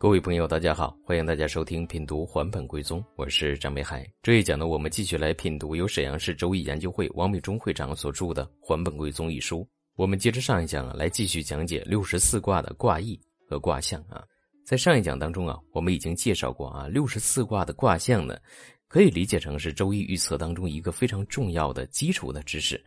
各位朋友，大家好，欢迎大家收听品读还本归宗，我是张北海。这一讲呢，我们继续来品读由沈阳市周易研究会王美忠会长所著的《还本归宗》一书。我们接着上一讲啊，来继续讲解六十四卦的卦意和卦象啊。在上一讲当中啊，我们已经介绍过啊，六十四卦的卦象呢，可以理解成是周易预测当中一个非常重要的基础的知识，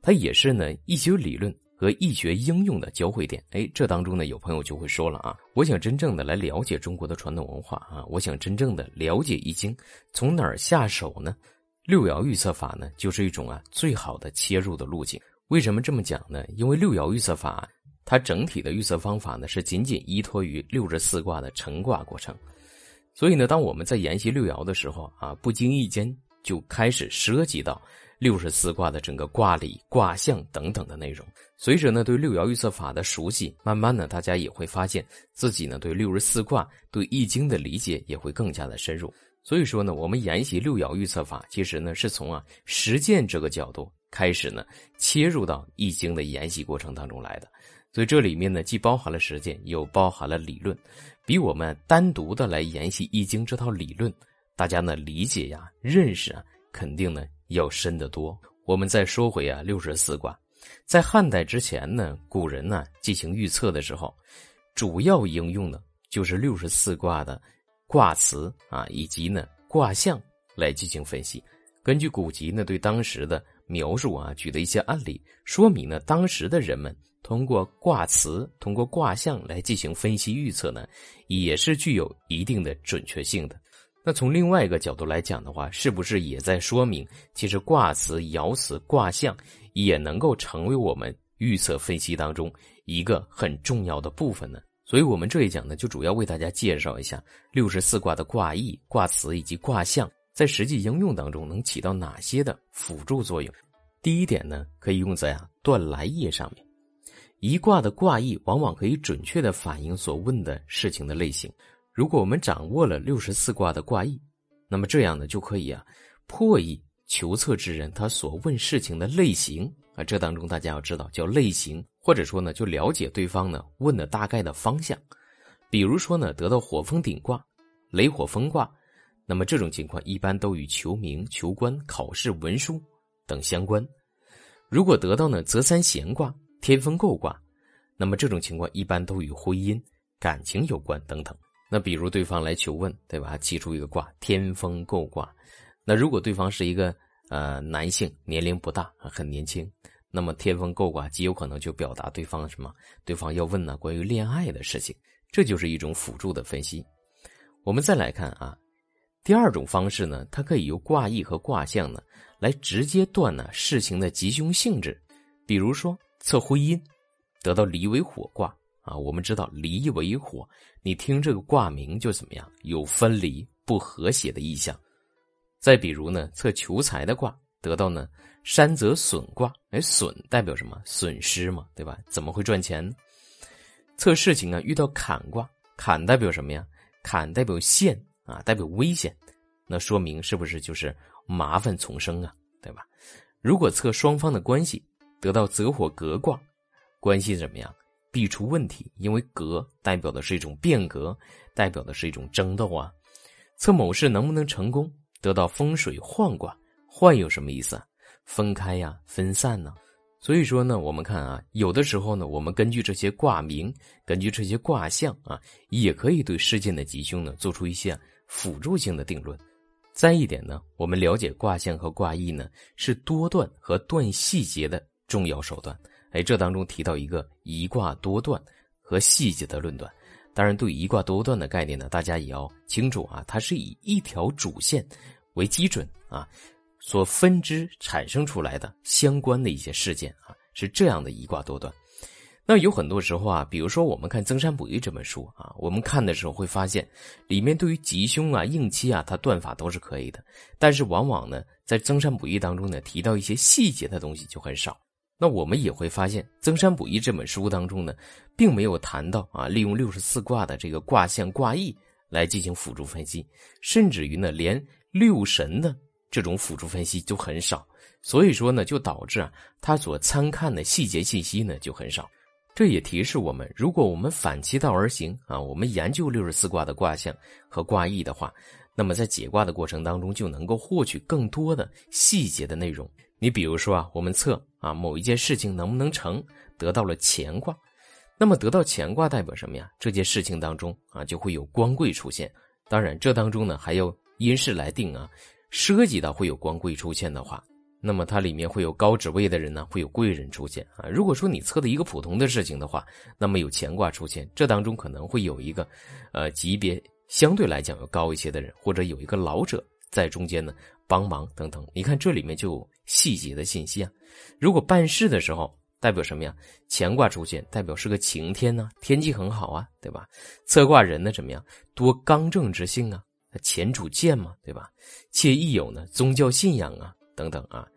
它也是呢一些理论。和易学应用的交汇点，哎，这当中呢，有朋友就会说了啊，我想真正的来了解中国的传统文化啊，我想真正的了解易经，从哪儿下手呢？六爻预测法呢，就是一种啊最好的切入的路径。为什么这么讲呢？因为六爻预测法它整体的预测方法呢，是仅仅依托于六十四卦的成卦过程，所以呢，当我们在研习六爻的时候啊，不经意间就开始涉及到。六十四卦的整个卦理、卦象等等的内容，随着呢对六爻预测法的熟悉，慢慢的大家也会发现自己呢对六十四卦、对易经的理解也会更加的深入。所以说呢，我们研习六爻预测法，其实呢是从啊实践这个角度开始呢切入到易经的研习过程当中来的。所以这里面呢既包含了实践，又包含了理论，比我们单独的来研习易经这套理论，大家呢理解呀、认识啊，肯定呢。要深得多。我们再说回啊，六十四卦，在汉代之前呢，古人呢进行预测的时候，主要应用的就是六十四卦的卦辞啊，以及呢卦象来进行分析。根据古籍呢对当时的描述啊，举的一些案例，说明呢当时的人们通过卦辞、通过卦象来进行分析预测呢，也是具有一定的准确性的。那从另外一个角度来讲的话，是不是也在说明，其实卦辞、爻辞、卦象也能够成为我们预测分析当中一个很重要的部分呢？所以，我们这一讲呢，就主要为大家介绍一下六十四卦的卦意、卦辞以及卦象在实际应用当中能起到哪些的辅助作用。第一点呢，可以用在啊断来页上面，一卦的卦意往往可以准确的反映所问的事情的类型。如果我们掌握了六十四卦的卦意，那么这样呢就可以啊破译求测之人他所问事情的类型啊。这当中大家要知道叫类型，或者说呢就了解对方呢问的大概的方向。比如说呢得到火风顶卦、雷火风卦，那么这种情况一般都与求名、求官、考试、文书等相关。如果得到呢泽三咸卦、天风姤卦，那么这种情况一般都与婚姻、感情有关等等。那比如对方来求问，对吧？起出一个卦，天风姤卦。那如果对方是一个呃男性，年龄不大，很年轻，那么天风姤卦极有可能就表达对方什么？对方要问呢关于恋爱的事情，这就是一种辅助的分析。我们再来看啊，第二种方式呢，它可以由卦意和卦象呢来直接断呢事情的吉凶性质。比如说测婚姻，得到离为火卦。啊，我们知道离为火，你听这个卦名就怎么样？有分离、不和谐的意象。再比如呢，测求财的卦，得到呢山泽损卦，哎，损代表什么？损失嘛，对吧？怎么会赚钱呢？测事情啊，遇到坎卦，坎代表什么呀？坎代表险啊，代表危险。那说明是不是就是麻烦丛生啊？对吧？如果测双方的关系，得到泽火革卦，关系怎么样？必出问题，因为革代表的是一种变革，代表的是一种争斗啊。测某事能不能成功，得到风水换卦，换有什么意思啊？分开呀，分散呢？所以说呢，我们看啊，有的时候呢，我们根据这些卦名，根据这些卦象啊，也可以对事件的吉凶呢做出一些辅助性的定论。再一点呢，我们了解卦象和卦意呢，是多断和断细节的重要手段。哎，这当中提到一个一卦多段和细节的论断，当然对一卦多段的概念呢，大家也要清楚啊，它是以一条主线为基准啊，所分支产生出来的相关的一些事件啊，是这样的一卦多段。那有很多时候啊，比如说我们看《增山补益》这本书啊，我们看的时候会发现，里面对于吉凶啊、应期啊，它断法都是可以的，但是往往呢，在《增山补益》当中呢，提到一些细节的东西就很少。那我们也会发现，《增山补益》这本书当中呢，并没有谈到啊，利用六十四卦的这个卦象卦意来进行辅助分析，甚至于呢，连六神的这种辅助分析就很少。所以说呢，就导致啊，他所参看的细节信息呢就很少。这也提示我们，如果我们反其道而行啊，我们研究六十四卦的卦象和卦意的话，那么在解卦的过程当中就能够获取更多的细节的内容。你比如说啊，我们测啊某一件事情能不能成，得到了乾卦，那么得到乾卦代表什么呀？这件事情当中啊就会有光贵出现。当然，这当中呢还要因事来定啊，涉及到会有光贵出现的话。那么它里面会有高职位的人呢，会有贵人出现啊。如果说你测的一个普通的事情的话，那么有乾卦出现，这当中可能会有一个，呃，级别相对来讲要高一些的人，或者有一个老者在中间呢帮忙等等。你看这里面就有细节的信息啊。如果办事的时候代表什么呀？乾卦出现代表是个晴天呢，天气很好啊，对吧？测卦人呢怎么样？多刚正之性啊，乾主剑嘛，对吧？且亦有呢宗教信仰啊等等啊。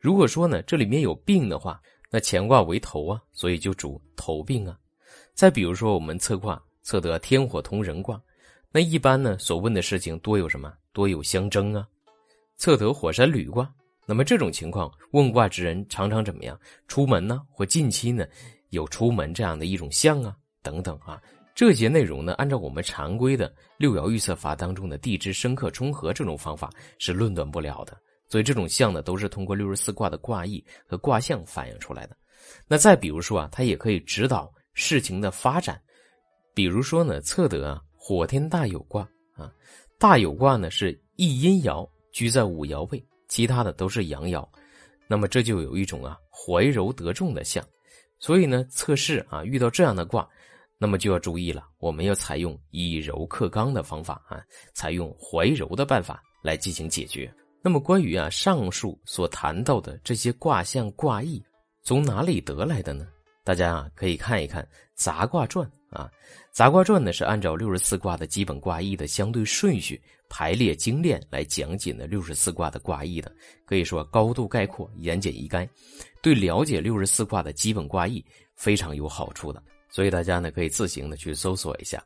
如果说呢，这里面有病的话，那乾卦为头啊，所以就主头病啊。再比如说，我们测卦测得天火同人卦，那一般呢所问的事情多有什么？多有相争啊。测得火山履卦，那么这种情况问卦之人常常怎么样？出门呢，或近期呢有出门这样的一种象啊，等等啊。这些内容呢，按照我们常规的六爻预测法当中的地支生克冲合这种方法是论断不了的。所以这种象呢，都是通过六十四卦的卦意和卦象反映出来的。那再比如说啊，它也可以指导事情的发展。比如说呢，测得啊火天大有卦啊，大有卦呢是一阴爻居在五爻位，其他的都是阳爻。那么这就有一种啊怀柔得重的象。所以呢，测试啊遇到这样的卦，那么就要注意了，我们要采用以柔克刚的方法啊，采用怀柔的办法来进行解决。那么关于啊上述所谈到的这些卦象卦意，从哪里得来的呢？大家啊可以看一看《杂卦传》啊，《杂卦传》呢是按照六十四卦的基本卦意的相对顺序排列精炼来讲解呢六十四卦的卦意的，可以说高度概括、言简意赅，对了解六十四卦的基本卦意非常有好处的。所以大家呢可以自行的去搜索一下。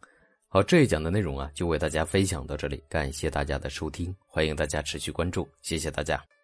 好，这一讲的内容啊，就为大家分享到这里，感谢大家的收听，欢迎大家持续关注，谢谢大家。